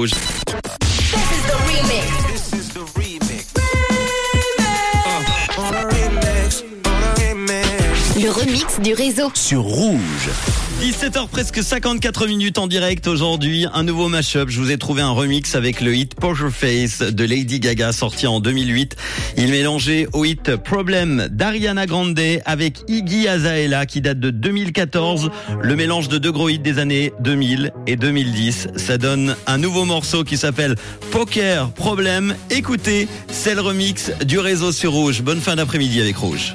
Rouge. Le remix du réseau. Sur Rouge. 17h presque 54 minutes en direct aujourd'hui, un nouveau mashup. Je vous ai trouvé un remix avec le hit Poker Face de Lady Gaga sorti en 2008. Il mélangeait au hit Problem d'Ariana Grande avec Iggy Azalea qui date de 2014. Le mélange de deux gros hits des années 2000 et 2010. Ça donne un nouveau morceau qui s'appelle Poker Problem. Écoutez, c'est le remix du réseau sur Rouge. Bonne fin d'après-midi avec Rouge.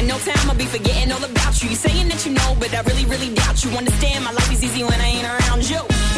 In no time, I'll be forgetting all about you. You saying that you know, but I really, really doubt you. Understand, my life is easy when I ain't around you.